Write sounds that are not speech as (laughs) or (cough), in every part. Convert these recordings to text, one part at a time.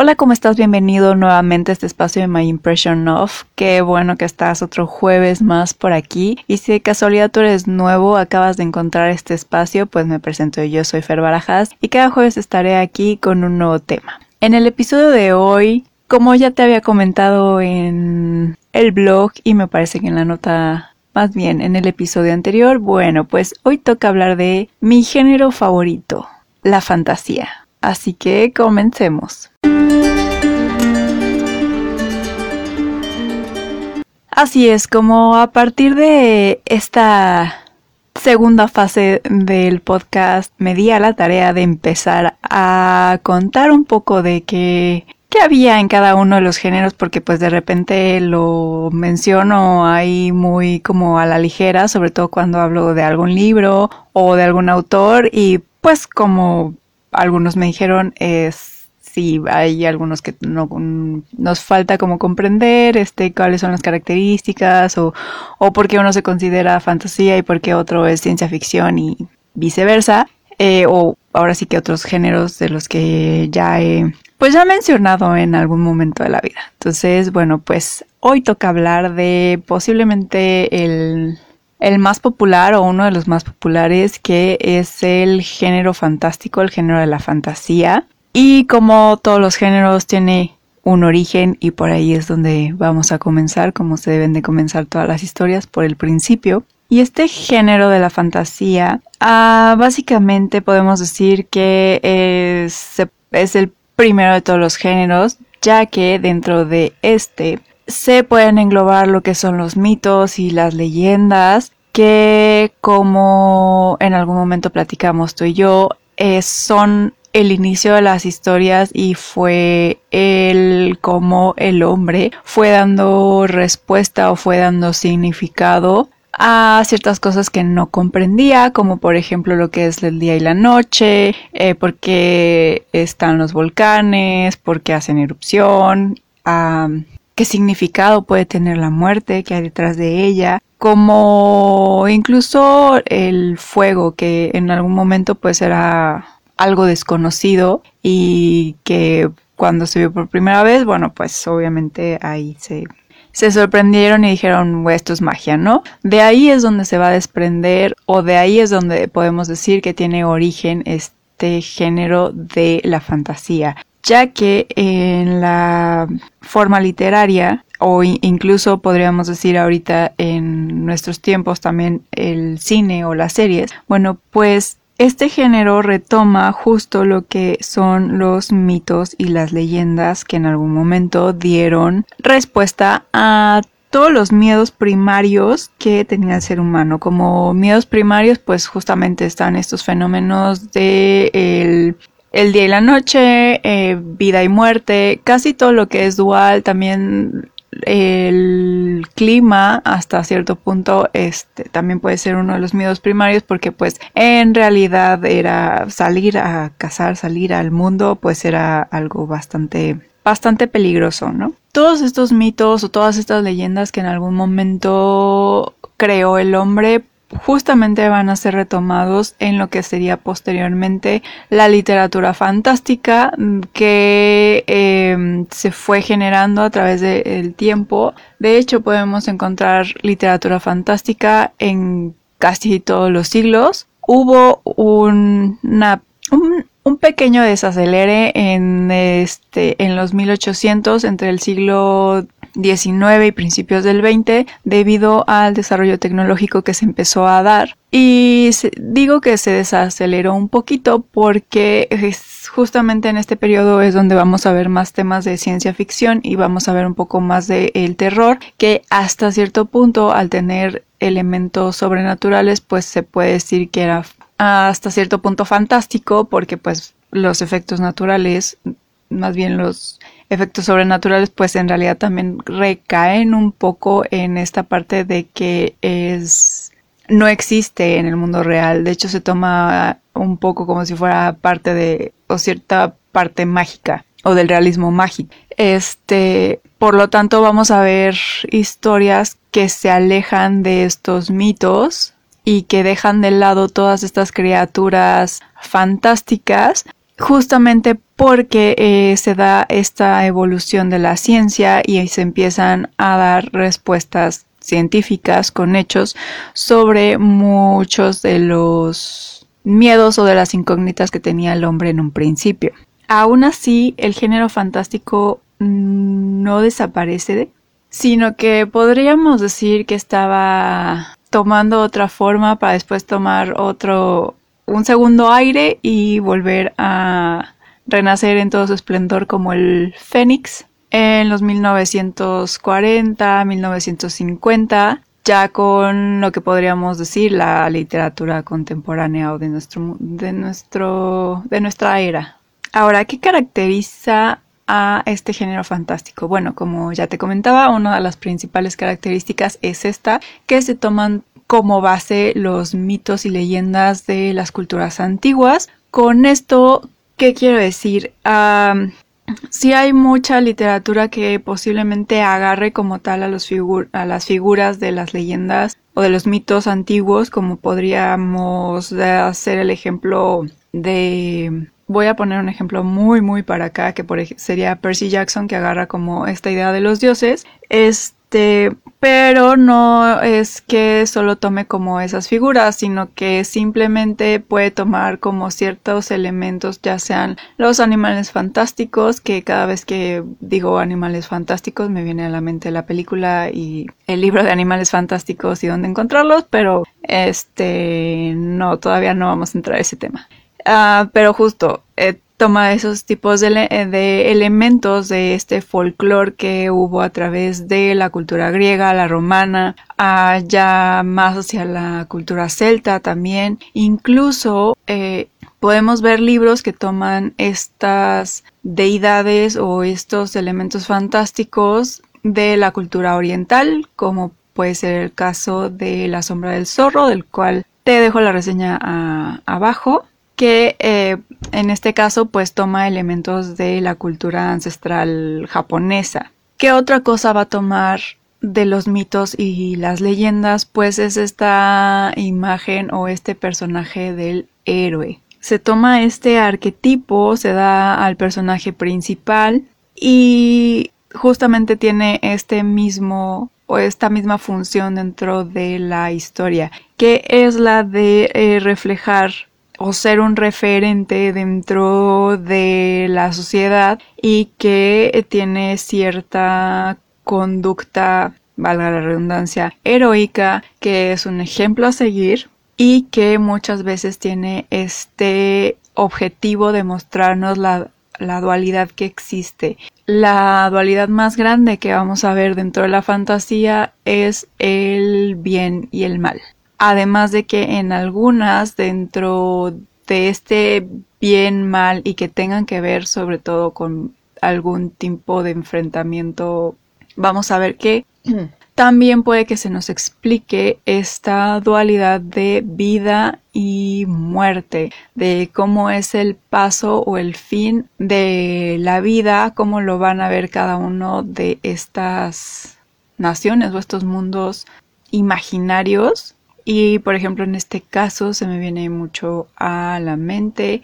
Hola, ¿cómo estás? Bienvenido nuevamente a este espacio de My Impression Of. Qué bueno que estás otro jueves más por aquí. Y si de casualidad tú eres nuevo, acabas de encontrar este espacio, pues me presento yo, soy Fer Barajas y cada jueves estaré aquí con un nuevo tema. En el episodio de hoy, como ya te había comentado en el blog y me parece que en la nota más bien en el episodio anterior, bueno, pues hoy toca hablar de mi género favorito, la fantasía. Así que comencemos. Así es, como a partir de esta segunda fase del podcast me di a la tarea de empezar a contar un poco de qué, qué había en cada uno de los géneros porque pues de repente lo menciono ahí muy como a la ligera, sobre todo cuando hablo de algún libro o de algún autor y pues como algunos me dijeron es sí hay algunos que no nos falta como comprender este cuáles son las características o, o por qué uno se considera fantasía y por qué otro es ciencia ficción y viceversa eh, o ahora sí que otros géneros de los que ya he pues ya he mencionado en algún momento de la vida entonces bueno pues hoy toca hablar de posiblemente el el más popular o uno de los más populares que es el género fantástico, el género de la fantasía. Y como todos los géneros tiene un origen y por ahí es donde vamos a comenzar, como se deben de comenzar todas las historias, por el principio. Y este género de la fantasía, ah, básicamente podemos decir que es, es el primero de todos los géneros, ya que dentro de este se pueden englobar lo que son los mitos y las leyendas, que como en algún momento platicamos tú y yo, eh, son el inicio de las historias y fue el cómo el hombre fue dando respuesta o fue dando significado a ciertas cosas que no comprendía, como por ejemplo lo que es el día y la noche, eh, por qué están los volcanes, por qué hacen erupción, qué significado puede tener la muerte, qué hay detrás de ella, como incluso el fuego que en algún momento pues era algo desconocido y que cuando se vio por primera vez, bueno, pues obviamente ahí se, se sorprendieron y dijeron, esto es magia, ¿no? De ahí es donde se va a desprender o de ahí es donde podemos decir que tiene origen este género de la fantasía, ya que en la forma literaria o incluso podríamos decir ahorita en nuestros tiempos también el cine o las series, bueno, pues este género retoma justo lo que son los mitos y las leyendas que en algún momento dieron respuesta a todos los miedos primarios que tenía el ser humano. Como miedos primarios, pues justamente están estos fenómenos de el, día y la noche, eh, vida y muerte, casi todo lo que es dual, también el clima hasta cierto punto este también puede ser uno de los miedos primarios porque pues en realidad era salir a cazar, salir al mundo pues era algo bastante bastante peligroso, ¿no? Todos estos mitos o todas estas leyendas que en algún momento creó el hombre justamente van a ser retomados en lo que sería posteriormente la literatura fantástica que em, se fue generando a través del tiempo. De hecho, podemos encontrar literatura fantástica en casi todos los siglos. Hubo un, un, pequeño desacelere en, este, en los 1800 entre el siglo 19 y principios del 20 debido al desarrollo tecnológico que se empezó a dar. Y digo que se desaceleró un poquito porque justamente en este periodo es donde vamos a ver más temas de ciencia ficción y vamos a ver un poco más del el terror que hasta cierto punto al tener elementos sobrenaturales pues se puede decir que era hasta cierto punto fantástico porque pues los efectos naturales más bien los efectos sobrenaturales, pues en realidad también recaen un poco en esta parte de que es no existe en el mundo real. De hecho, se toma un poco como si fuera parte de o cierta parte mágica o del realismo mágico. Este, por lo tanto, vamos a ver historias que se alejan de estos mitos y que dejan de lado todas estas criaturas fantásticas justamente porque eh, se da esta evolución de la ciencia y se empiezan a dar respuestas científicas con hechos sobre muchos de los miedos o de las incógnitas que tenía el hombre en un principio. Aún así, el género fantástico no desaparece, sino que podríamos decir que estaba tomando otra forma para después tomar otro, un segundo aire y volver a renacer en todo su esplendor como el Fénix en los 1940, 1950, ya con lo que podríamos decir la literatura contemporánea o de nuestro de nuestro de nuestra era. Ahora, ¿qué caracteriza a este género fantástico? Bueno, como ya te comentaba, una de las principales características es esta, que se toman como base los mitos y leyendas de las culturas antiguas. Con esto, ¿qué quiero decir? sí hay mucha literatura que posiblemente agarre como tal a, los a las figuras de las leyendas o de los mitos antiguos, como podríamos hacer el ejemplo de voy a poner un ejemplo muy muy para acá que sería Percy Jackson que agarra como esta idea de los dioses este pero no es que solo tome como esas figuras sino que simplemente puede tomar como ciertos elementos ya sean los animales fantásticos que cada vez que digo animales fantásticos me viene a la mente la película y el libro de animales fantásticos y dónde encontrarlos pero este no todavía no vamos a entrar a ese tema. Ah, pero justo eh, toma esos tipos de, elementos de este folclore que hubo a través de la cultura griega, la romana, ya más hacia la cultura celta también. Incluso eh, podemos ver libros que toman estas deidades o estos elementos fantásticos de la cultura oriental, como puede ser el caso de La sombra del zorro, del cual te dejo la reseña ah, abajo que eh, en este caso pues toma elementos de la cultura ancestral japonesa. ¿Qué otra cosa va a tomar de los mitos y las leyendas? Pues es esta imagen o este personaje del héroe. Se toma este arquetipo, se da al personaje principal y justamente tiene este mismo o esta misma función dentro de la historia, que es la de eh, reflejar o ser un referente dentro de la sociedad y que tiene cierta conducta, valga la redundancia, heroica, que es un ejemplo a seguir y que muchas veces tiene este objetivo de mostrarnos la, la dualidad que existe. La dualidad más grande que vamos a ver dentro de la fantasía es el bien y el mal. Además de que en algunas dentro de este bien mal y que tengan que ver sobre todo con algún tipo de enfrentamiento, vamos a ver que (clears throat) también puede que se nos explique esta dualidad de vida y muerte, de cómo es el paso o el fin de la vida, cómo lo van a ver cada uno de estas naciones o estos mundos imaginarios y por ejemplo en este caso se me viene mucho a la mente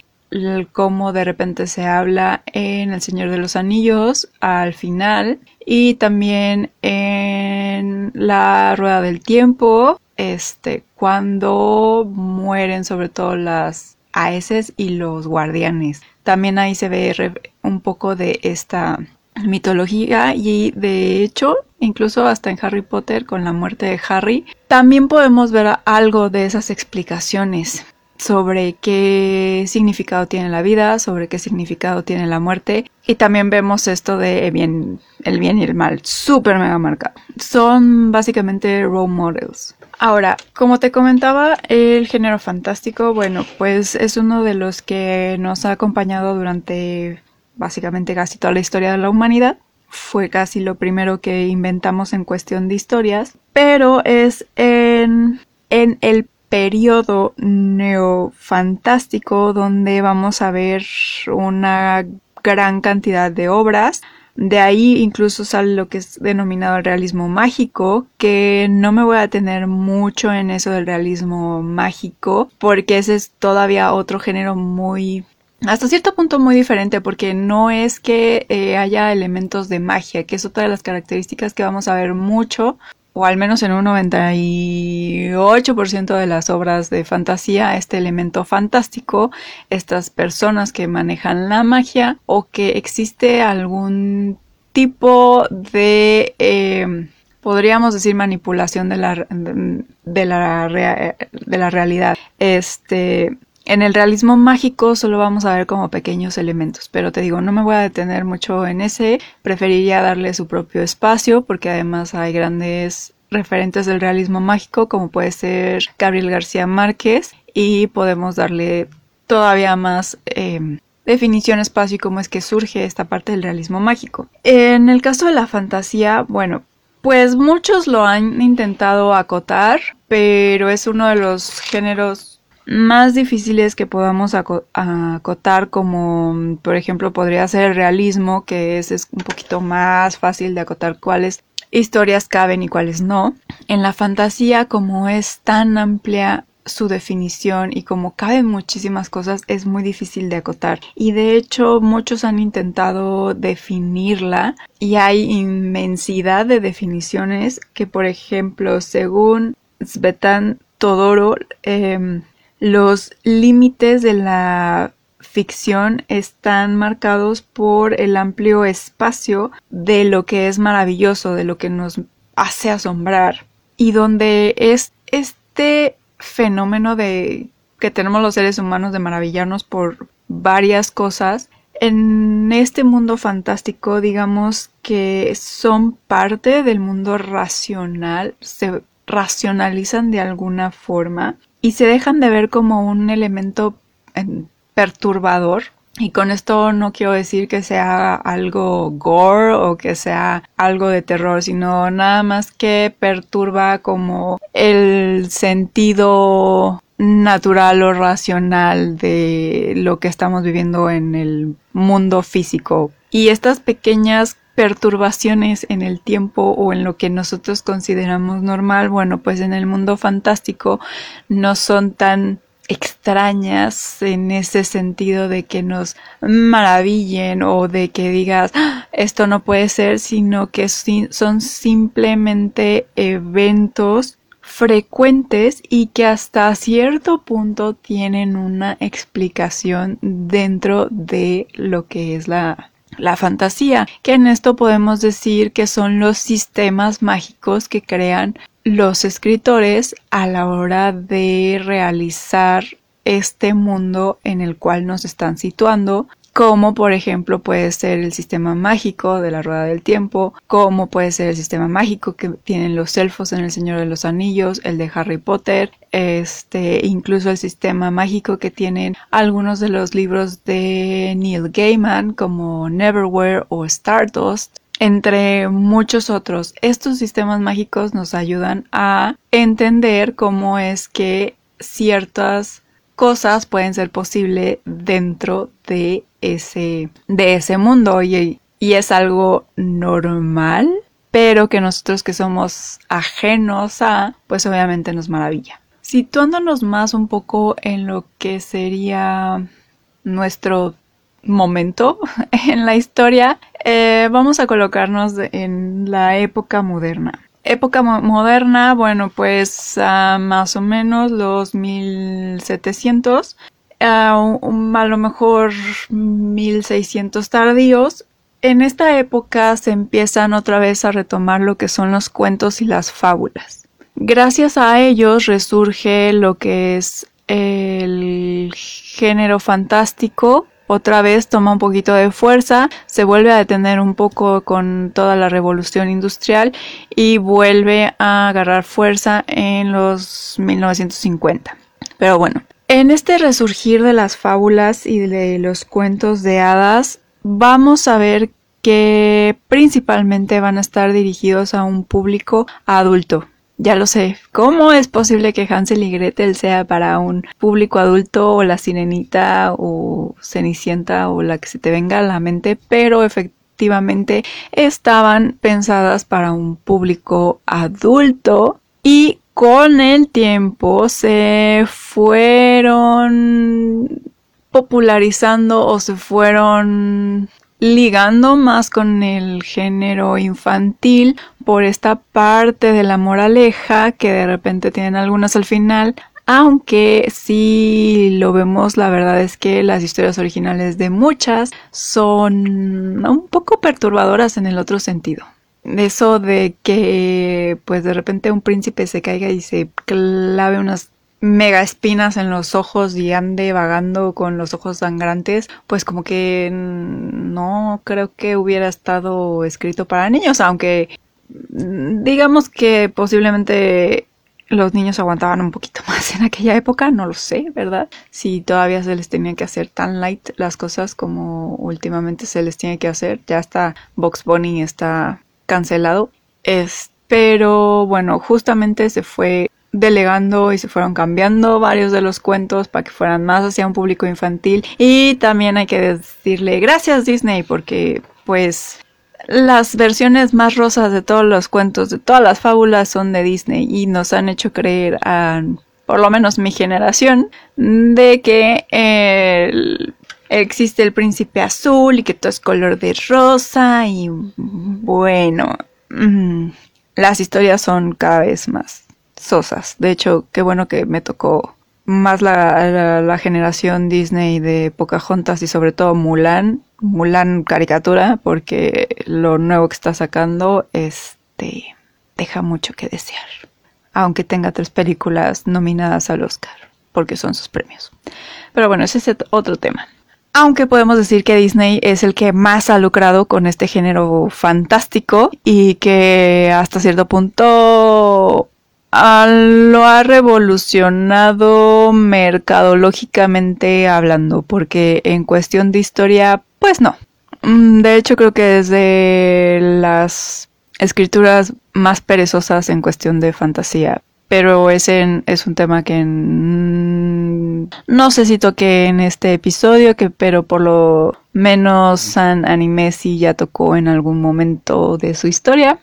cómo de repente se habla en El Señor de los Anillos al final y también en La Rueda del Tiempo, este, cuando mueren sobre todo las Aeses y los guardianes. También ahí se ve un poco de esta mitología y de hecho incluso hasta en Harry Potter con la muerte de Harry también podemos ver algo de esas explicaciones sobre qué significado tiene la vida, sobre qué significado tiene la muerte y también vemos esto de bien, el bien y el mal, súper mega marcado. Son básicamente role models. Ahora, como te comentaba, el género fantástico, bueno, pues es uno de los que nos ha acompañado durante básicamente casi toda la historia de la humanidad. Fue casi lo primero que inventamos en cuestión de historias, pero es en, en el periodo neofantástico donde vamos a ver una gran cantidad de obras. De ahí incluso sale lo que es denominado el realismo mágico, que no me voy a tener mucho en eso del realismo mágico, porque ese es todavía otro género muy hasta cierto punto muy diferente porque no es que eh, haya elementos de magia, que es otra de las características que vamos a ver mucho, o al menos en un 98% de las obras de fantasía, este elemento fantástico, estas personas que manejan la magia o que existe algún tipo de... Eh, podríamos decir manipulación de la, de la, de la realidad. Este, en el realismo mágico solo vamos a ver como pequeños elementos, pero te digo, no me voy a detener mucho en ese, preferiría darle su propio espacio porque además hay grandes referentes del realismo mágico como puede ser Gabriel García Márquez y podemos darle todavía más eh, definición, espacio y cómo es que surge esta parte del realismo mágico. En el caso de la fantasía, bueno, pues muchos lo han intentado acotar, pero es uno de los géneros más difíciles que podamos acotar como por ejemplo podría ser el realismo que es, es, un poquito más fácil de acotar cuáles historias caben y cuáles no. En la fantasía como es tan amplia su definición y como caben muchísimas cosas es muy difícil de acotar y de hecho muchos han intentado definirla y hay inmensidad de definiciones que por ejemplo según Svetan Todoro em, los límites de la ficción están marcados por el amplio espacio de lo que es maravilloso, de lo que nos hace asombrar y donde es este fenómeno de que tenemos los seres humanos de maravillarnos por varias cosas. En este mundo fantástico, digamos que son parte del mundo racional, se racionalizan de alguna forma y se dejan de ver como un elemento perturbador y con esto no quiero decir que sea algo gore o que sea algo de terror, sino nada más que perturba como el sentido natural o racional de lo que estamos viviendo en el mundo físico. Y estas pequeñas perturbaciones en el tiempo o en lo que nosotros consideramos normal, bueno, pues en el mundo fantástico no son tan extrañas en ese sentido de que nos maravillen o de que digas ah, esto no puede ser, sino que son simplemente eventos frecuentes y que hasta cierto punto tienen una explicación dentro de lo que es la, la fantasía, que en esto podemos decir que son los sistemas mágicos que crean los escritores a la hora de realizar este mundo en el cual nos están situando, como por ejemplo puede ser el sistema mágico de la rueda del tiempo, como puede ser el sistema mágico que tienen los elfos en el Señor de los Anillos, el de Harry Potter, este, incluso el sistema mágico que tienen algunos de los libros de Neil Gaiman como Neverwhere o Stardust entre muchos otros. Estos sistemas mágicos nos ayudan a entender cómo es que ciertas cosas pueden ser posibles dentro de ese, de ese mundo y, y es algo normal, pero que nosotros que somos ajenos a, pues obviamente nos maravilla. Situándonos más un poco en lo que sería nuestro momento (laughs) en la historia, eh, vamos a colocarnos en la época moderna. Época moderna, bueno, pues más o menos los 1700, a lo mejor 1600 tardíos. En esta época se empiezan otra vez a retomar lo que son los cuentos y las fábulas. Gracias a ellos resurge lo que es el género fantástico otra vez toma un poquito de fuerza, se vuelve a detener un poco con toda la revolución industrial y vuelve a agarrar fuerza en los 1950. Pero bueno, en este resurgir de las fábulas y de los cuentos de hadas, vamos a ver que principalmente van a estar dirigidos a un público adulto, ya lo sé. ¿Cómo es posible que Hansel y Gretel sea para un público adulto o la sirenita o cenicienta o la que se te venga a la mente? Pero efectivamente estaban pensadas para un público adulto y con el tiempo se fueron popularizando o se fueron ligando más con el género infantil por esta parte de la moraleja que de repente tienen algunas al final. Aunque si lo vemos, la verdad es que las historias originales de muchas son un poco perturbadoras en el otro sentido. Eso de que pues de repente un príncipe se caiga y se clave unas mega espinas en los ojos y ande vagando con los ojos sangrantes, pues como que no creo que hubiera estado escrito para niños, aunque digamos que posiblemente los niños aguantaban un poquito (laughs) más en aquella época, no lo sé, ¿verdad? Si todavía se les tenía que hacer tan light las cosas como últimamente se les tiene que hacer, ya está Box Bunny está cancelado. Es, pero bueno, justamente se fue delegando y se fueron cambiando varios de los cuentos para que fueran más hacia un público infantil. Y también hay que decirle gracias Disney porque pues las versiones más rosas de todos los cuentos, de todas las fábulas son de Disney y nos han hecho creer a por lo menos mi generación de que existe el príncipe azul y que todo es color de rosa y bueno, mm, las historias son cada vez más sosas. De hecho, qué bueno que me tocó más la, generación Disney de Pocahontas y sobre todo Mulan, Mulan caricatura, porque lo nuevo que está sacando este deja mucho que desear. Aunque tenga tres películas nominadas al Oscar, porque son sus premios. Pero bueno, ese es otro tema. Aunque podemos decir que Disney es el que más ha lucrado con este género fantástico y que hasta cierto punto lo ha revolucionado mercadológicamente hablando, porque en cuestión de historia, pues no. Mm, de hecho, creo que desde las escrituras más perezosas en cuestión de fantasía, pero ese es un tema que no sé si toqué en este episodio, que pero por lo menos San Anime sí ya tocó en algún momento de su historia.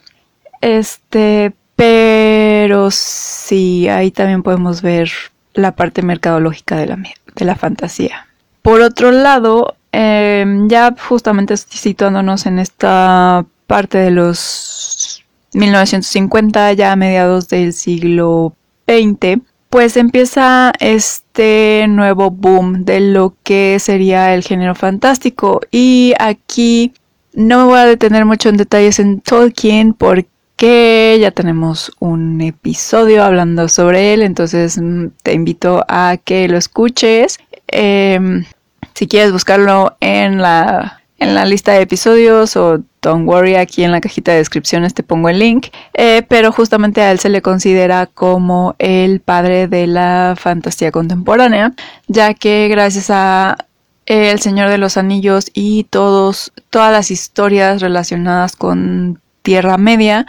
Este, pero sí, ahí también podemos ver la parte mercadológica de la, de la fantasía. Por otro lado, em, ya justamente situándonos en esta parte de los 1950, ya a mediados del siglo XX, pues empieza este nuevo boom de lo que sería el género fantástico. Y aquí no me voy a detener mucho en detalles en Tolkien porque que ya tenemos un episodio hablando sobre él, entonces mm, te invito a que lo escuches. Em, si quieres buscarlo en la, en la lista de episodios o don't worry, aquí en la cajita de descripciones te pongo el link, eh, pero justamente a él se le considera como el padre de la fantasía contemporánea, ya que gracias a El Señor de los Anillos y todos, todas las historias relacionadas con Tierra Media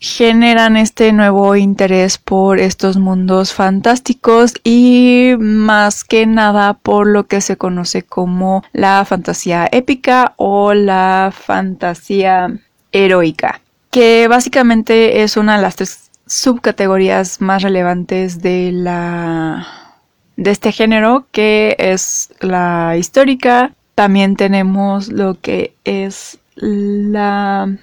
generan este nuevo interés por estos mundos fantásticos y más que nada por lo que se conoce como la fantasía épica o la fantasía heroica, que básicamente es una de las tres subcategorías más relevantes de la de este género que es la histórica. También tenemos lo que es la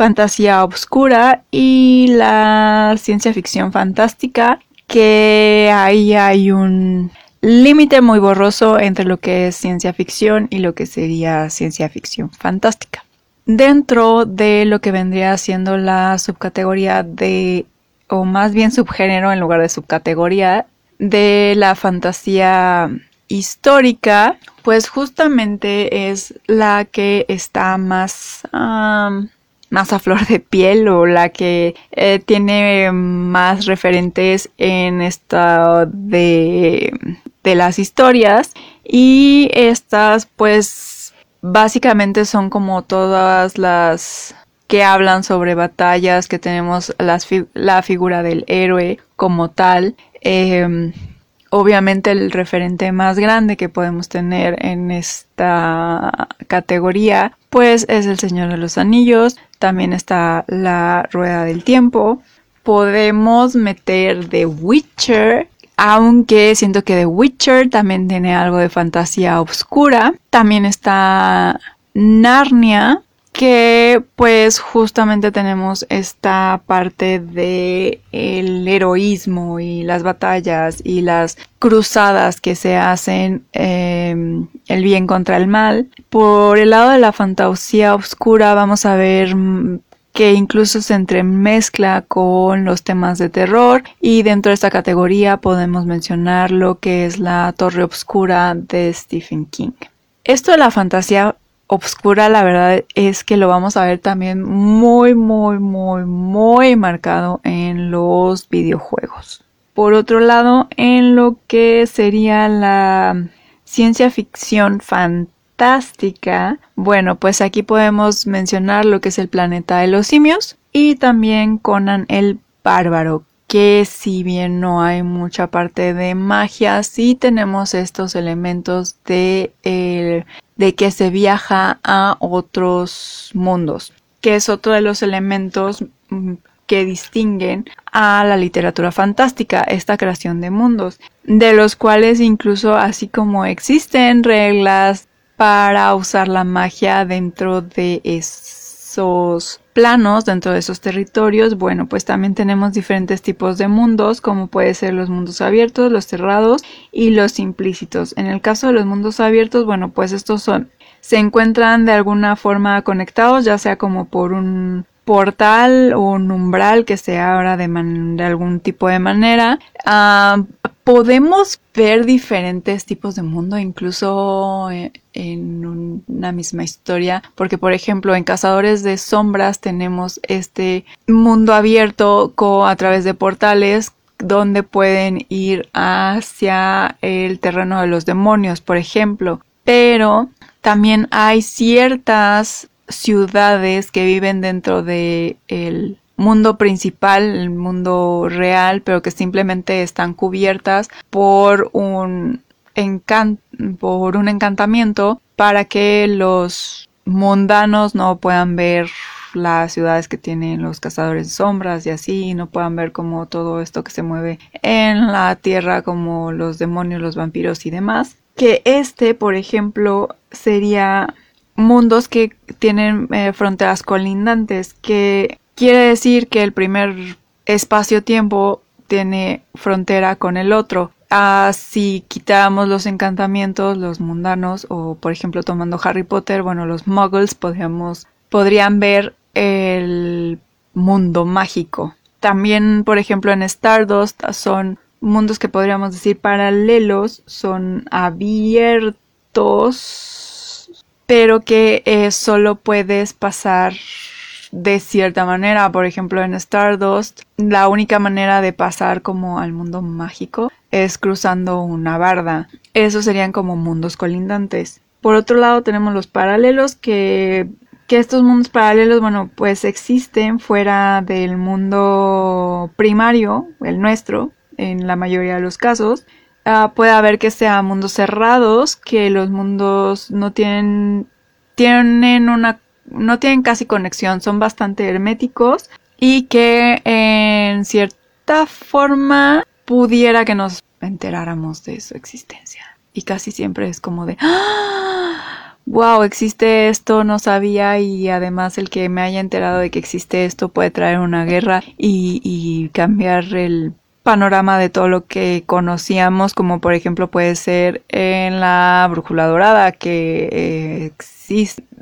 fantasía oscura y la ciencia ficción fantástica, que ahí hay un límite muy borroso entre lo que es ciencia ficción y lo que sería ciencia ficción fantástica. Dentro de lo que vendría siendo la subcategoría de, o más bien subgénero en lugar de subcategoría, de la fantasía histórica, pues justamente es la que está más más a flor de piel o la que eh, tiene más referentes en esta de, de las historias y estas pues básicamente son como todas las que hablan sobre batallas, que tenemos la figura del héroe como tal. Em, obviamente el referente más grande que podemos tener en esta categoría pues es el Señor de los Anillos, también está la Rueda del Tiempo, podemos meter The Witcher aunque siento que The Witcher también tiene algo de fantasía oscura. También está Narnia, que pues justamente tenemos esta parte de el heroísmo y las batallas y las cruzadas que se hacen em, el bien contra el mal. Por el lado de la fantasía oscura vamos a ver mm, que incluso se entremezcla con los temas de terror y dentro de esta categoría podemos mencionar lo que es la Torre Obscura de Stephen King. Esto de la fantasía obscura, la verdad es que lo vamos a ver también muy, muy, muy, muy marcado en los videojuegos. Por otro lado, en lo que sería la ciencia ficción fantástica, bueno, pues aquí podemos mencionar lo que es el planeta de los simios y también Conan el Bárbaro, que si bien no hay mucha parte de magia, sí tenemos estos elementos de el de que se viaja a otros mundos, que es otro de los elementos mm, que distinguen a la literatura fantástica, esta creación de mundos, de los cuales incluso así como existen reglas para usar la magia dentro de esos planos, dentro de esos territorios, bueno, pues también tenemos diferentes tipos de mundos, como puede ser los mundos abiertos, los cerrados y los implícitos. En el caso de los mundos abiertos, bueno, pues estos son se encuentran de alguna forma conectados, ya sea como por un portal o un umbral que se abra de, de algún tipo de manera. Ah, podemos ver diferentes tipos de mundo, incluso en, una misma historia, porque por ejemplo en Cazadores de Sombras tenemos este mundo abierto a través de portales donde pueden ir hacia el terreno de los demonios, por ejemplo. Pero también hay ciertas ciudades que viven dentro del el mundo principal, el mundo real, pero que simplemente están cubiertas por un por un encantamiento para que los mundanos no puedan ver las ciudades que tienen los cazadores de sombras y así, no puedan ver como todo esto que se mueve en la tierra, como los demonios, los vampiros y demás. Que este, por ejemplo, sería mundos que tienen eh, fronteras colindantes, que quiere decir que el primer espacio-tiempo tiene frontera con el otro. Ah, si quitamos los encantamientos, los mundanos, o por ejemplo tomando Harry Potter, bueno, los muggles podríamos, podrían ver el mundo mágico. También, por ejemplo, en Stardust son mundos que podríamos decir paralelos, son abiertos, pero que eh, solo puedes pasar de cierta manera. Por ejemplo, en Stardust, la única manera de pasar como al mundo mágico es cruzando una barda. Esos serían como mundos colindantes. Por otro lado, tenemos los paralelos que que estos mundos paralelos, bueno, pues existen fuera del mundo primario, el nuestro, en la mayoría de los casos. Ah, puede haber que sean mundos cerrados, que los mundos no tienen, tienen una, no tienen casi conexión, son bastante herméticos y que en cierta forma pudiera que nos enteráramos de su existencia. Y casi siempre es como de, ¡Ah! wow, existe esto, no sabía y además el que me haya enterado de que existe esto puede traer una guerra y, y cambiar el panorama de todo lo que conocíamos, como por ejemplo puede ser en la brújula dorada, que eh,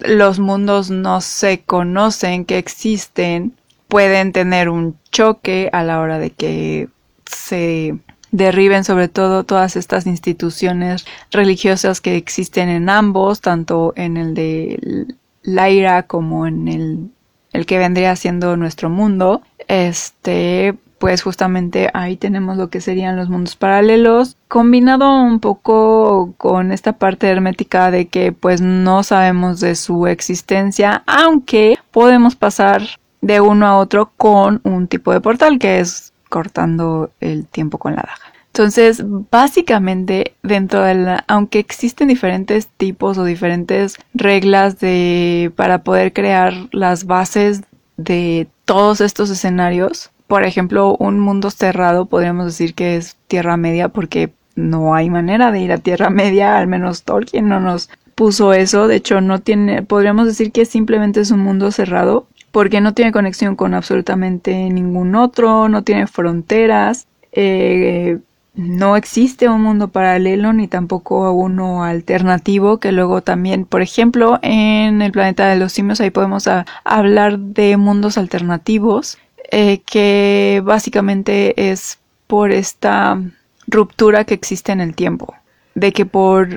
los mundos no se conocen, que existen, pueden tener un choque a la hora de que se derriben sobre todo todas estas instituciones religiosas que existen en ambos, tanto en el de Laira como en el, el que vendría siendo nuestro mundo. Este, pues justamente ahí tenemos lo que serían los mundos paralelos, combinado un poco con esta parte hermética de que pues no sabemos de su existencia, aunque podemos pasar de uno a otro con un tipo de portal que es cortando el tiempo con la daga. Entonces, básicamente, dentro de la, aunque existen diferentes tipos o diferentes reglas de, para poder crear las bases de todos estos escenarios, por ejemplo, un mundo cerrado podríamos decir que es Tierra Media porque no hay manera de ir a Tierra (laughs) Media, al menos Tolkien no nos puso eso, de hecho no tiene, podríamos decir que simplemente es un mundo cerrado porque no tiene conexión con absolutamente ningún otro, no tiene fronteras, eh, no existe un mundo paralelo ni tampoco uno alternativo que luego también, por ejemplo, en el planeta de los simios ahí podemos hablar de mundos alternativos eh, que básicamente es por esta ruptura que existe en el tiempo, de que por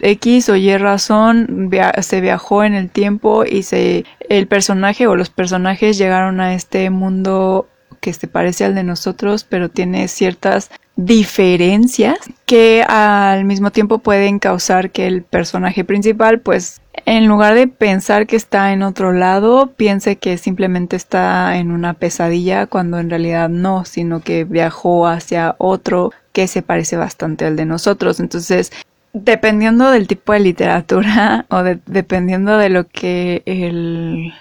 X o Y razón se viajó en el tiempo y se el personaje o los personajes llegaron a este mundo que se parece al de nosotros, pero tiene ciertas diferencias que al mismo tiempo pueden causar que el personaje principal pues en lugar de pensar que está en otro lado, piense que simplemente está en una pesadilla cuando en realidad no, sino que viajó hacia otro que se parece bastante al de nosotros. Entonces, dependiendo del tipo de literatura (laughs) o dependiendo de lo que el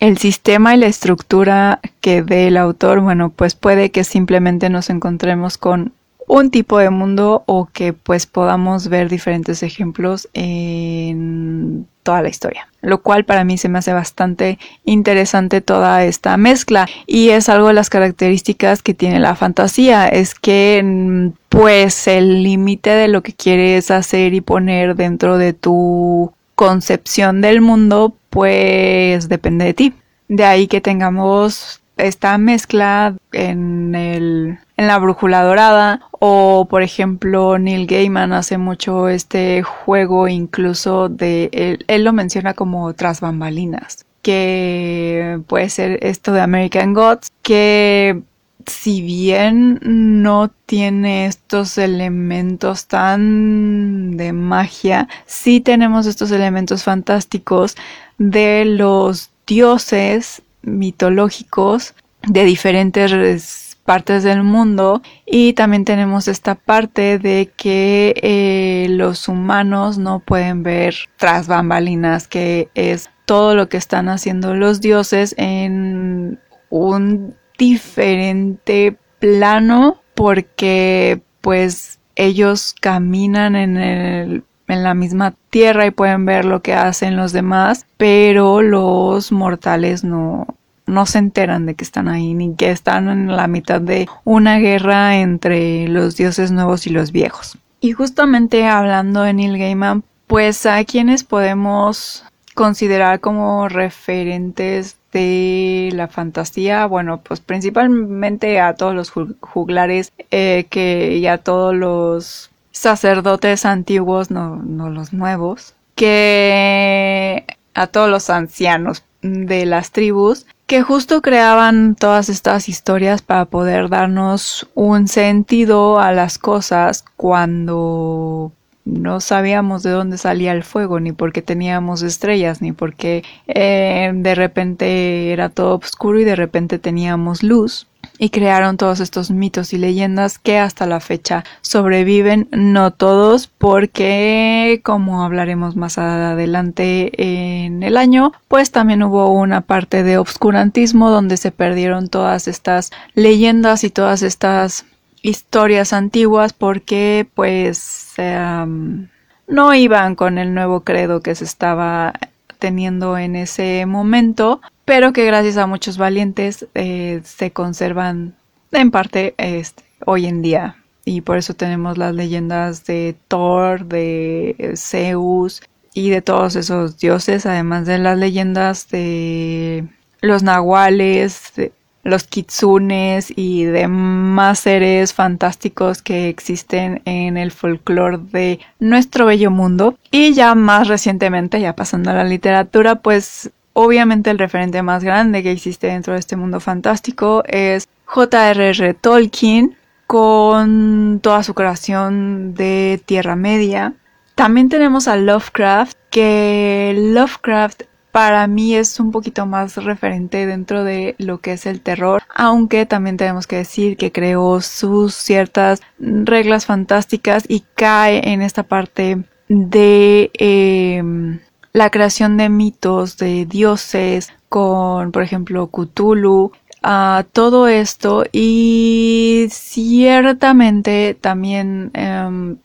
el sistema y la estructura que dé el autor, bueno, pues puede que simplemente nos encontremos con un tipo de mundo o que pues podamos ver diferentes ejemplos en toda la historia, lo cual para mí se me hace bastante interesante toda esta mezcla y es algo de las características que tiene la fantasía, es que pues el límite de lo que quieres hacer y poner dentro de tu concepción del mundo pues depende de ti. De ahí que tengamos esta mezcla en el en la brújula dorada o por ejemplo Neil Gaiman hace mucho este juego incluso de él, lo menciona como tras bambalinas que puede ser esto de American Gods que si bien no tiene estos elementos tan de magia, sí tenemos estos elementos fantásticos de los dioses mitológicos de diferentes partes del mundo y también tenemos esta parte de que eh, los humanos no pueden ver tras bambalinas que es todo lo que están haciendo los dioses en un diferente plano porque pues ellos caminan en el en la misma tierra y pueden ver lo que hacen los demás, pero los mortales no, no se enteran de que están ahí, ni que están en la mitad de una guerra entre los dioses nuevos y los viejos. Y justamente hablando de Neil Gaiman, pues a quienes podemos considerar como referentes de la fantasía, bueno, pues principalmente a todos los juglares eh, que y a todos los sacerdotes antiguos, no, no los nuevos, que a todos los ancianos de las tribus, que justo creaban todas estas historias para poder darnos un sentido a las cosas cuando no sabíamos de dónde salía el fuego, ni por qué teníamos estrellas, ni por qué eh, de repente era todo oscuro y de repente teníamos luz y crearon todos estos mitos y leyendas que hasta la fecha sobreviven, no todos, porque como hablaremos más adelante en el año, pues también hubo una parte de obscurantismo donde se perdieron todas estas leyendas y todas estas historias antiguas porque pues no iban con el nuevo credo que se estaba teniendo en ese momento pero que gracias a muchos valientes eh, se conservan en parte este, hoy en día. Y por eso tenemos las leyendas de Thor, de Zeus y de todos esos dioses, además de las leyendas de los nahuales, los kitsunes y demás seres fantásticos que existen en el folclore de nuestro bello mundo. Y ya más recientemente, ya pasando a la literatura, pues Obviamente el referente más grande que existe dentro de este mundo fantástico es J.R.R. Tolkien con toda su creación de Tierra Media. También tenemos a Lovecraft, que Lovecraft para mí es un poquito más referente dentro de lo que es el terror, aunque también tenemos que decir que creó sus ciertas reglas fantásticas y cae en esta parte de em, la creación de mitos, de dioses, con, por ejemplo, Cthulhu. a todo esto y ciertamente también em,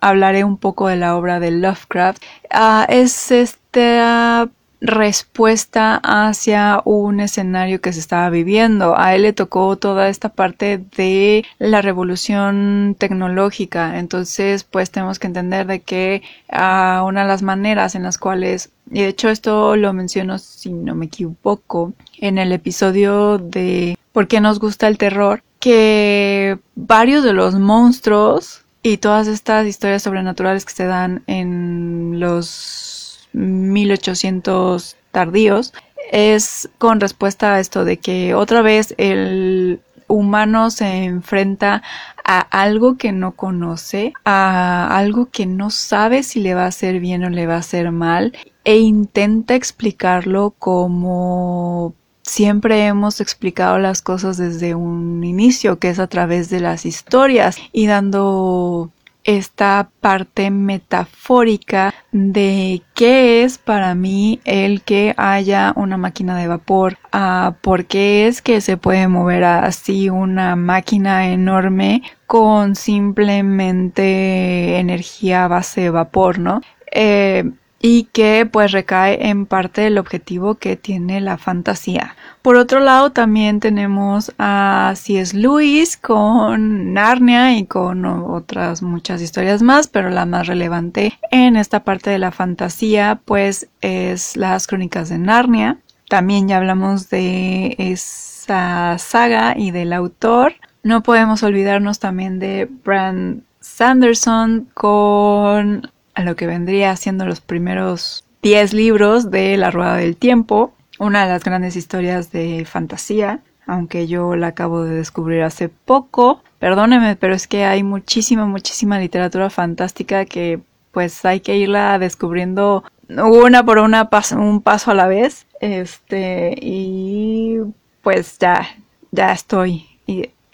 hablaré un poco de la obra de Lovecraft. Ah, es esta respuesta hacia un escenario que se estaba viviendo. A él le tocó toda esta parte de la revolución tecnológica. Entonces, pues tenemos que entender de que uh, una de las maneras en las cuales, y de hecho esto lo menciono si no me equivoco, en el episodio de ¿Por qué nos gusta el terror? que varios de los monstruos y todas estas historias sobrenaturales que se dan en los 1800 tardíos es con respuesta a esto de que otra vez el humano se enfrenta a algo que no conoce, a algo que no sabe si le va a hacer bien o le va a hacer mal e intenta explicarlo como siempre hemos explicado las cosas desde un inicio, que es a través de las historias y dando esta parte metafórica de qué es para mí el que haya una máquina de vapor, a por qué es que se puede mover así una máquina enorme con simplemente energía base de vapor, ¿no? Eh, y que pues recae en parte del objetivo que tiene la fantasía. Por otro lado también tenemos a C.S. Lewis con Narnia y con otras muchas historias más, pero la más relevante en esta parte de la fantasía pues es las crónicas de Narnia. También ya hablamos de esa saga y del autor. No podemos olvidarnos también de Brand Sanderson con a lo que vendría siendo los primeros 10 libros de La Rueda del Tiempo, una de las grandes historias de fantasía, aunque yo la acabo de descubrir hace poco. Perdóneme, pero es que hay muchísima, muchísima literatura fantástica que pues hay que irla descubriendo una por una, un paso a la vez. Este, y pues ya, ya estoy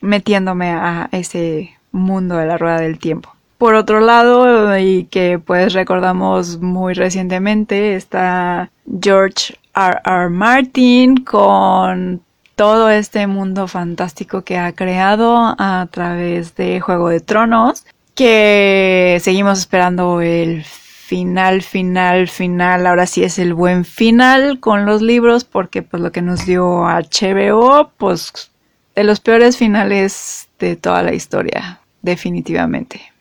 metiéndome a ese mundo de la rueda del tiempo. Por otro lado, y que pues recordamos muy recientemente, está George R. R. Martin con todo este mundo fantástico que ha creado a través de Juego de Tronos, que seguimos esperando el final, final, final, ahora sí es el buen final con los libros, porque pues lo que nos dio HBO, pues de los peores finales de toda la historia, definitivamente.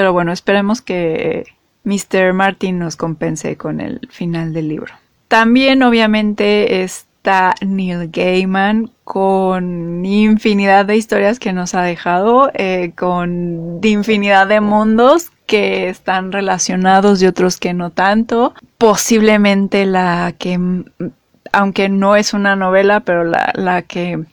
Pero bueno, esperemos que Mr. Martin nos compense con el final del libro. También obviamente está Neil Gaiman con infinidad de historias que nos ha dejado, eh, con infinidad de mundos que están relacionados y otros que no tanto. Posiblemente la que, aunque no es una novela, pero la, la que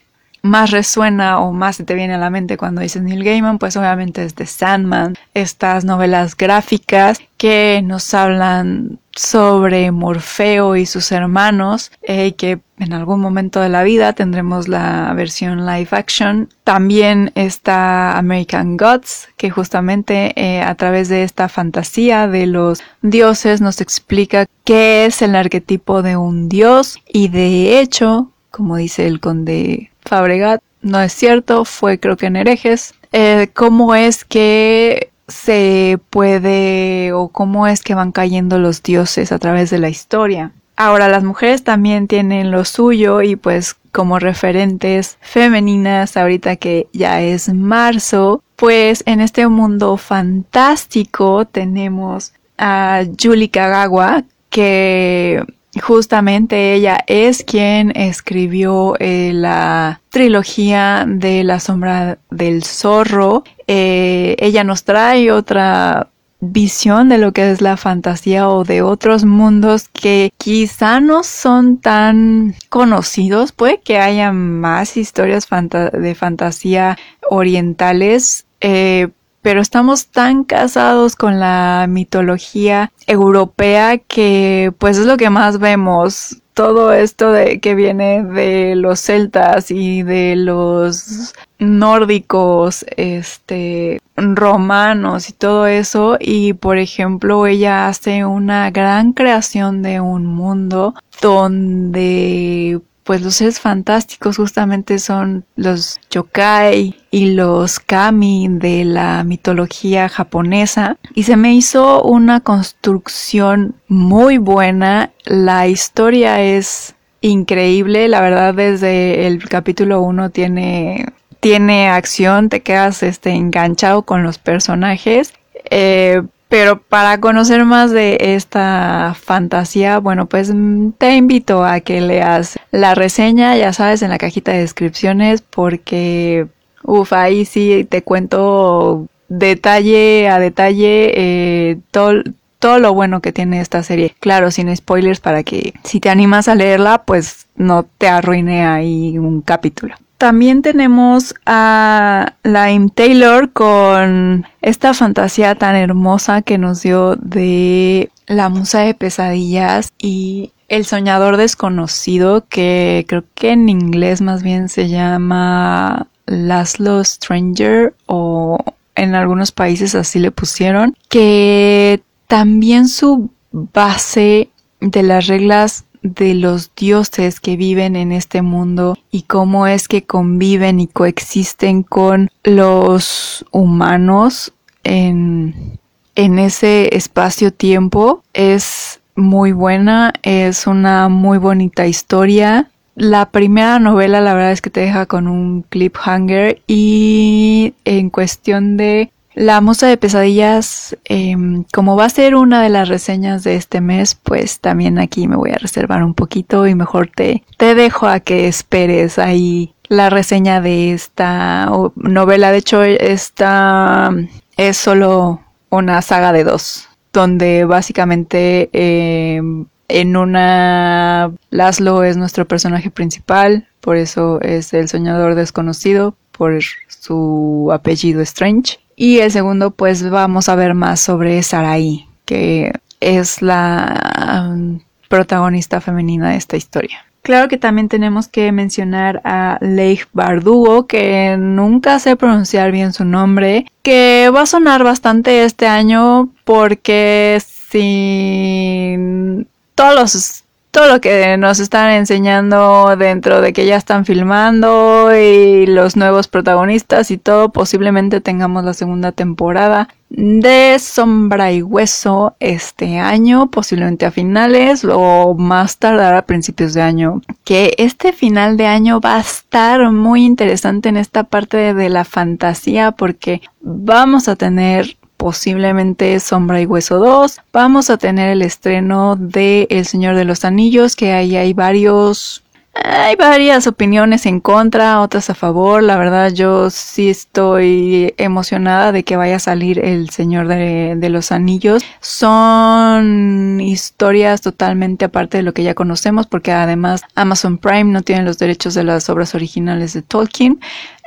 más resuena o más se te viene a la mente cuando dices Neil Gaiman, pues obviamente es The Sandman, estas novelas gráficas que nos hablan sobre Morfeo y sus hermanos, eh, que en algún momento de la vida tendremos la versión live action. También está American Gods, que justamente eh, a través de esta fantasía de los dioses nos explica qué es el arquetipo de un dios y de hecho, como dice el conde Fabregat, no es cierto, fue creo que en herejes. Eh, ¿Cómo es que se puede o cómo es que van cayendo los dioses a través de la historia? Ahora las mujeres también tienen lo suyo y pues como referentes femeninas ahorita que ya es marzo, pues en este mundo fantástico tenemos a Julie Kagawa que Justamente ella es quien escribió eh, la trilogía de La sombra del zorro. Eh, ella nos trae otra visión de lo que es la fantasía o de otros mundos que quizá no son tan conocidos. Puede que haya más historias de fantasía orientales, eh, pero estamos tan casados con la mitología europea que pues es lo que más vemos. Todo esto de que viene de los celtas y de los nórdicos, este, romanos y todo eso. Y por ejemplo, ella hace una gran creación de un mundo donde pues los seres fantásticos justamente son los yokai y los kami de la mitología japonesa y se me hizo una construcción muy buena. La historia es increíble, la verdad desde el capítulo 1 tiene tiene acción, te quedas este enganchado con los personajes. Eh, pero para conocer más de esta fantasía, bueno, pues mm, te invito a que leas la reseña, ya sabes, en la cajita de descripciones, porque, uff, ahí sí te cuento detalle a detalle eh, todo, todo lo bueno que tiene esta serie. Claro, sin spoilers para que si te animas a leerla, pues no te arruine ahí un capítulo. También tenemos a Lime Taylor con esta fantasía tan hermosa que nos dio de La Musa de Pesadillas y El Soñador Desconocido, que creo que en inglés más bien se llama Laszlo Stranger o en algunos países así le pusieron, que también su base de las reglas de los dioses que viven en este mundo y cómo es que conviven y coexisten con los humanos en, en ese espacio-tiempo es muy buena, es una muy bonita historia. La primera novela la verdad es que te deja con un cliffhanger y en cuestión de la Musa de Pesadillas, em, como va a ser una de las reseñas de este mes, pues también aquí me voy a reservar un poquito y mejor te, te dejo a que esperes ahí la reseña de esta novela. De hecho, esta es solo una saga de dos, donde básicamente em, en una Laszlo es nuestro personaje principal, por eso es el soñador desconocido, por su apellido Strange. Y el segundo, pues vamos a ver más sobre Sarai, que es la um, protagonista femenina de esta historia. Claro que también tenemos que mencionar a Leigh Bardugo, que nunca sé pronunciar bien su nombre, que va a sonar bastante este año porque sin todos los todo lo que nos están enseñando dentro de que ya están filmando y los nuevos protagonistas y todo, posiblemente tengamos la segunda temporada de Sombra y Hueso este año, posiblemente a finales o más tardar a principios de año. Que este final de año va a estar muy interesante en esta parte de la fantasía porque vamos a tener posiblemente Sombra y Hueso 2. Vamos a tener el estreno de El Señor de los Anillos, que ahí hay varios... Hay varias opiniones en contra, otras a favor. La verdad yo sí estoy emocionada de que vaya a salir El Señor de, de los Anillos. Son historias totalmente aparte de lo que ya conocemos, porque además Amazon Prime no tiene los derechos de las obras originales de Tolkien.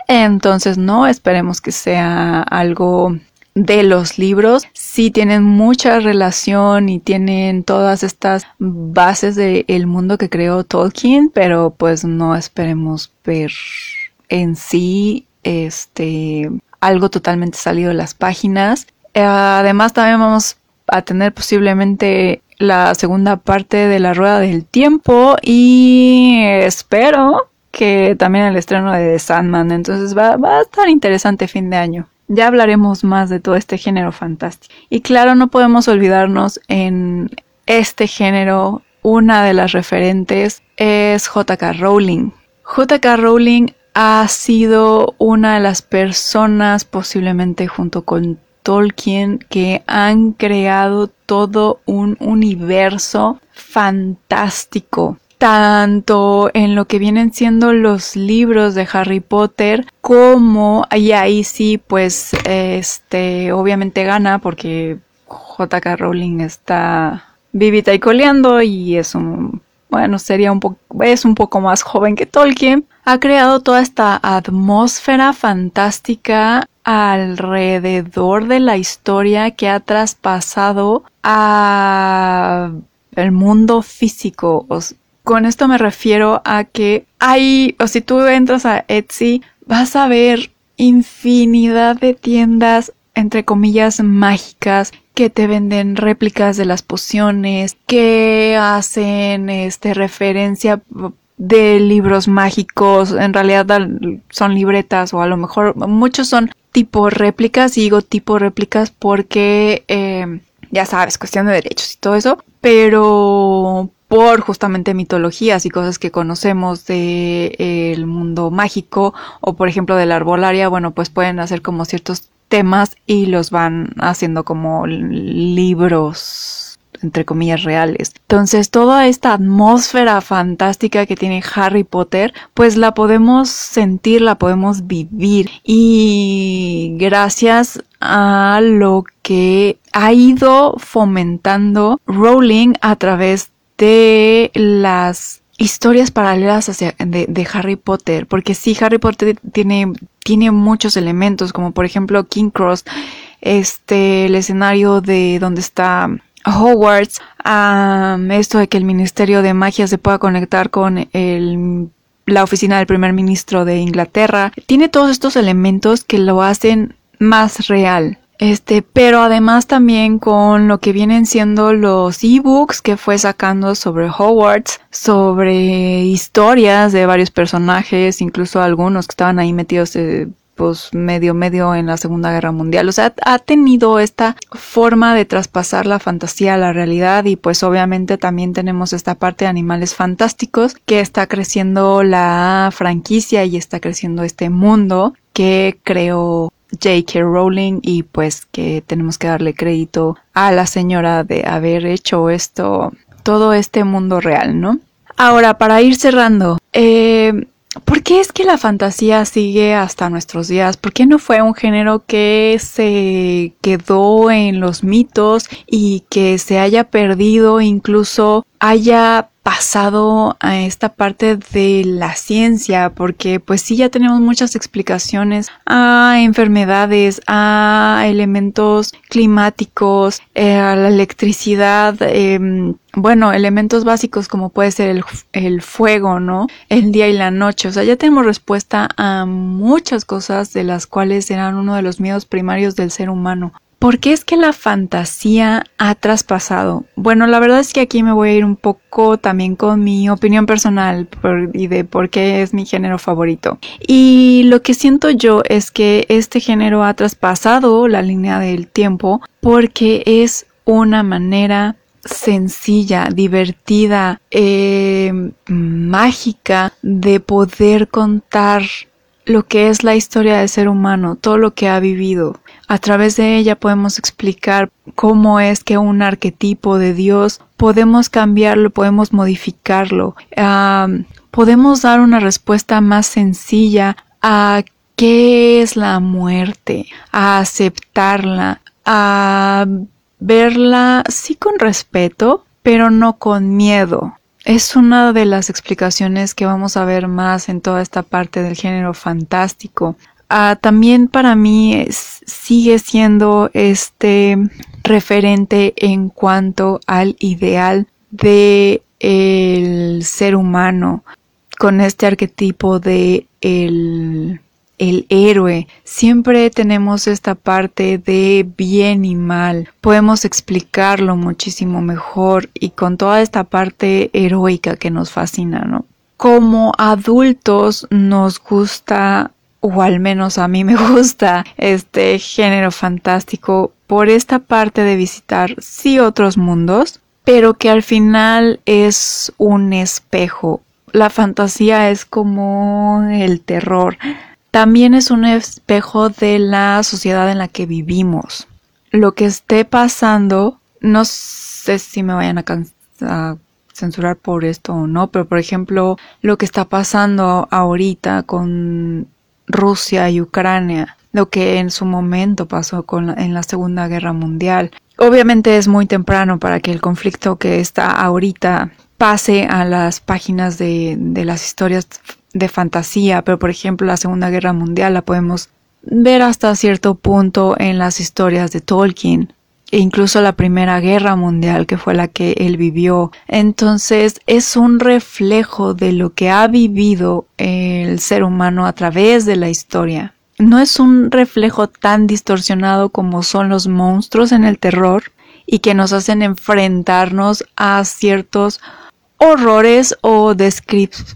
Entonces no esperemos que sea algo de los libros sí tienen mucha relación y tienen todas estas bases del mundo que creó Tolkien, pero pues no esperemos ver en sí este algo totalmente salido de las páginas. Además también vamos a tener posiblemente la segunda parte de la rueda del tiempo y espero que también el estreno de Sandman. Entonces va, va a estar interesante fin de año. Ya hablaremos más de todo este género fantástico. Y claro, no podemos olvidarnos en este género, una de las referentes es JK Rowling. JK Rowling ha sido una de las personas, posiblemente junto con Tolkien, que han creado todo un universo fantástico tanto en lo que vienen siendo los libros de Harry Potter como y ahí sí pues este obviamente gana porque JK Rowling está vivita y coleando y es un bueno sería un poco es un poco más joven que Tolkien. Ha creado toda esta atmósfera fantástica alrededor de la historia que ha traspasado a el mundo físico con esto me refiero a que hay, o si tú entras a Etsy, vas a ver infinidad de tiendas, entre comillas, mágicas que te venden réplicas de las pociones, que hacen este referencia de libros mágicos, en realidad son libretas o a lo mejor muchos son tipo réplicas, y digo tipo réplicas porque eh, ya sabes, cuestión de derechos y todo eso, pero por justamente mitologías y cosas que conocemos del el mundo mágico o por ejemplo de la arbolaria, bueno, pues pueden hacer como ciertos temas y los van haciendo como libros entre comillas reales. Entonces toda esta atmósfera fantástica que tiene Harry Potter, pues la podemos sentir, la podemos vivir y gracias a lo que ha ido fomentando Rowling a través de las historias paralelas de, Harry Potter, porque sí, Harry Potter tiene, tiene muchos elementos, como por ejemplo King Cross, este, el escenario de donde está Hogwarts, esto de que el Ministerio de Magia se pueda conectar con el, la oficina del primer ministro de Inglaterra. Tiene todos estos elementos que lo hacen más real. Este, pero además también con lo que vienen siendo los ebooks que fue sacando sobre Hogwarts, sobre historias de varios personajes, incluso algunos que estaban ahí metidos eh, pues medio medio en la Segunda Guerra Mundial. O sea, ha tenido esta forma de traspasar la fantasía a la realidad y pues obviamente también tenemos esta parte de animales fantásticos que está creciendo la franquicia y está creciendo este mundo que creó J.K. Rowling y pues que tenemos que darle crédito a la señora de haber hecho esto, todo este mundo real, ¿no? Ahora, para ir cerrando, eh, ¿Por qué es que la fantasía sigue hasta nuestros días? ¿Por qué no fue un género que se quedó en los mitos y que se haya perdido, incluso haya pasado a esta parte de la ciencia porque pues sí ya tenemos muchas explicaciones a enfermedades, a elementos climáticos, eh, a la electricidad, em, bueno, elementos básicos como puede ser el, el, fuego, ¿no? El día y la noche. O sea, ya tenemos respuesta a muchas cosas de las cuales eran uno de los miedos primarios del ser humano. ¿Por qué es que la fantasía ha traspasado? Bueno, la verdad es que aquí me voy a ir un poco también con mi opinión personal y de por qué es mi género favorito. Y lo que siento yo es que este género ha traspasado la línea del tiempo porque es una manera sencilla, divertida, eh, mágica de poder contar lo que es la historia del ser humano, todo lo que ha vivido. A través de ella podemos explicar cómo es que un arquetipo de Dios podemos cambiarlo, podemos modificarlo, podemos dar una respuesta más sencilla a qué es la muerte, a aceptarla, a verla sí con respeto, pero no con miedo. Es una de las explicaciones que vamos a ver más en toda esta parte del género fantástico. Ah, también para mí sigue siendo este referente en cuanto al ideal de el ser humano con este arquetipo de el el héroe. Siempre tenemos esta parte de bien y mal. Podemos explicarlo muchísimo mejor y con toda esta parte heroica que nos fascina, ¿no? Como adultos nos gusta o al menos a mí me (laughs) gusta este género fantástico por esta parte de visitar sí otros mundos, pero que al final es un espejo. La fantasía es como el terror también es un espejo de la sociedad en la que vivimos. Lo que esté pasando, no sé si me vayan a, censurar por esto o no, pero por ejemplo, lo que está pasando ahorita con Rusia y Ucrania, lo que en su momento pasó con en la Segunda Guerra Mundial. Obviamente es muy temprano para que el conflicto que está ahorita pase a las páginas de las historias de fantasía, pero por ejemplo la Segunda Guerra Mundial la podemos ver hasta cierto punto en las historias de Tolkien e incluso la Primera Guerra Mundial que fue la que él vivió. Entonces es un reflejo de lo que ha vivido el ser humano a través de la historia. No es un reflejo tan distorsionado como son los monstruos en el terror y que nos hacen enfrentarnos a ciertos horrores o,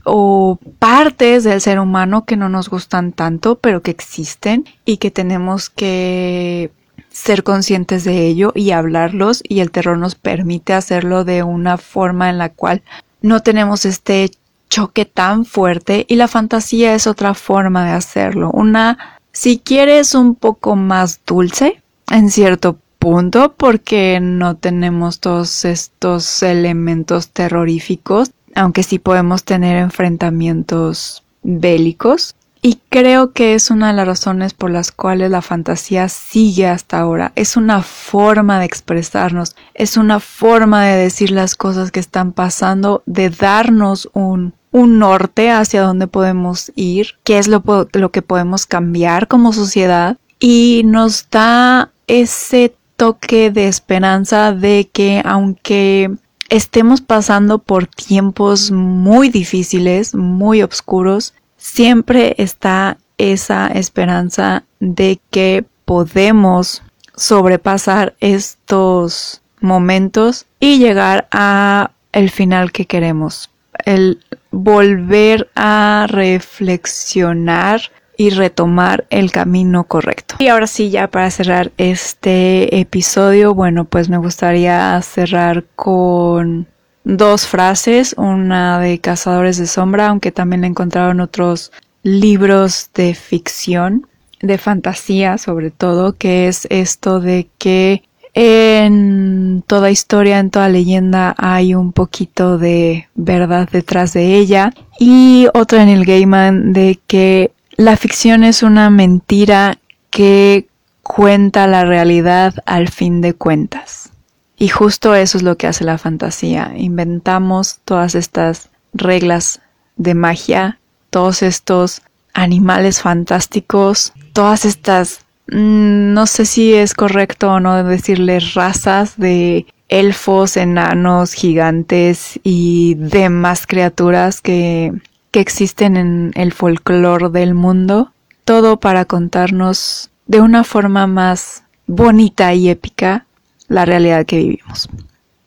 o partes del ser humano que no nos gustan tanto, pero que existen y que tenemos que ser conscientes de ello y hablarlos y el terror nos permite hacerlo de una forma en la cual no tenemos este choque tan fuerte y la fantasía es otra forma de hacerlo. Una, si quieres un poco más dulce, en cierto punto, porque no tenemos todos estos elementos terroríficos, aunque sí podemos tener enfrentamientos bélicos. Y creo que es una de las razones por las cuales la fantasía sigue hasta ahora. Es una forma de expresarnos, es una forma de decir las cosas que están pasando, de darnos un, norte hacia dónde podemos ir, qué es lo que podemos cambiar como sociedad y nos da ese toque de esperanza de que aunque estemos pasando por tiempos muy difíciles, muy oscuros, siempre está esa esperanza de que podemos sobrepasar estos momentos y llegar a el final que queremos. El volver a reflexionar y retomar el camino correcto. Y ahora sí, ya para cerrar este episodio, bueno, pues me gustaría cerrar con dos frases, una de Cazadores de Sombra, aunque también la encontraron otros libros de ficción, de fantasía sobre todo, que es esto de que en toda historia, en toda leyenda hay un poquito de verdad detrás de ella. Y otra en el Gaiman de que la ficción es una mentira que cuenta la realidad al fin de cuentas. Y justo eso es lo que hace la fantasía. Inventamos todas estas reglas de magia, todos estos animales fantásticos, todas estas Mm, no sé si es correcto o no decirles razas de elfos, enanos, gigantes y demás criaturas que, que existen en el folclore del mundo. Todo para contarnos de una forma más bonita y épica la realidad que vivimos.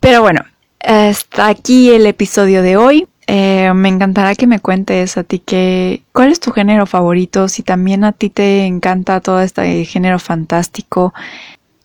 Pero bueno, hasta aquí el episodio de hoy. Eh, me encantará que me cuentes a ti que, cuál es tu género favorito, si también a ti te encanta todo este género fantástico,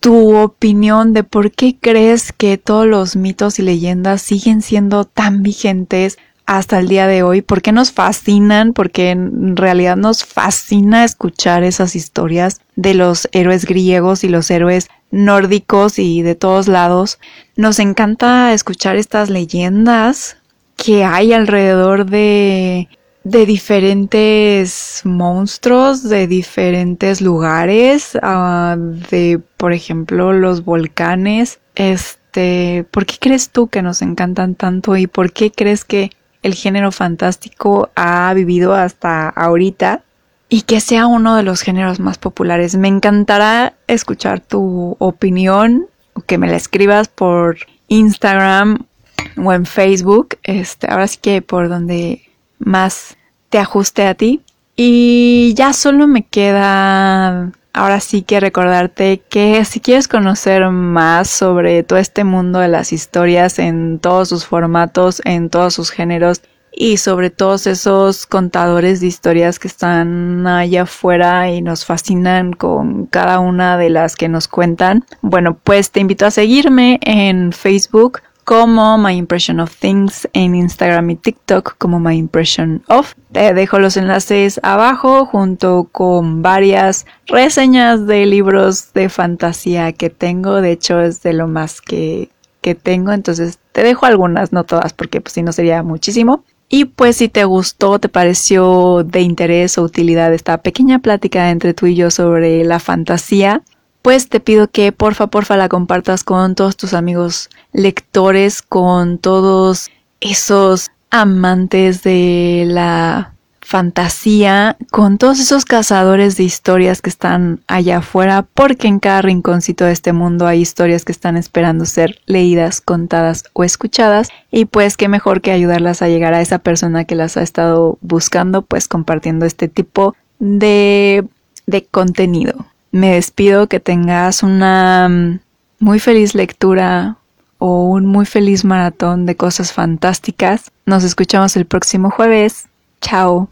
tu opinión de por qué crees que todos los mitos y leyendas siguen siendo tan vigentes hasta el día de hoy, por qué nos fascinan, porque en realidad nos fascina escuchar esas historias de los héroes griegos y los héroes nórdicos y de todos lados. Nos encanta escuchar estas leyendas que hay alrededor de, de diferentes monstruos, de diferentes lugares, uh, de, por ejemplo, los volcanes. Este, ¿por qué crees tú que nos encantan tanto y por qué crees que el género fantástico ha vivido hasta ahorita y que sea uno de los géneros más populares? Me encantará escuchar tu opinión, que me la escribas por Instagram o en Facebook. Este, ahora sí que por donde más te ajuste a ti. Y ya solo me queda ahora sí que recordarte que si quieres conocer más sobre todo este mundo de las historias en todos sus formatos, en todos sus géneros y sobre todos esos contadores de historias que están allá afuera y nos fascinan con cada una de las que nos cuentan, bueno, pues te invito a seguirme en Facebook como My Impression of Things en Instagram y TikTok como My Impression of. Te dejo los enlaces abajo junto con varias reseñas de libros de fantasía que tengo. De hecho es de lo más que, que tengo. Entonces te dejo algunas, no todas, porque pues si no sería muchísimo. Y pues si te gustó, te pareció de interés o utilidad esta pequeña plática entre tú y yo sobre la fantasía, pues te pido que porfa, porfa la compartas con todos tus amigos lectores, con todos esos amantes de la fantasía, con todos esos cazadores de historias que están allá afuera, porque en cada rinconcito de este mundo hay historias que están esperando ser leídas, contadas o escuchadas, y pues qué mejor que ayudarlas a llegar a esa persona que las ha estado buscando, pues compartiendo este tipo de, de contenido me despido, que tengas una mm, muy feliz lectura o un muy feliz maratón de cosas fantásticas. Nos escuchamos el próximo jueves. Chao.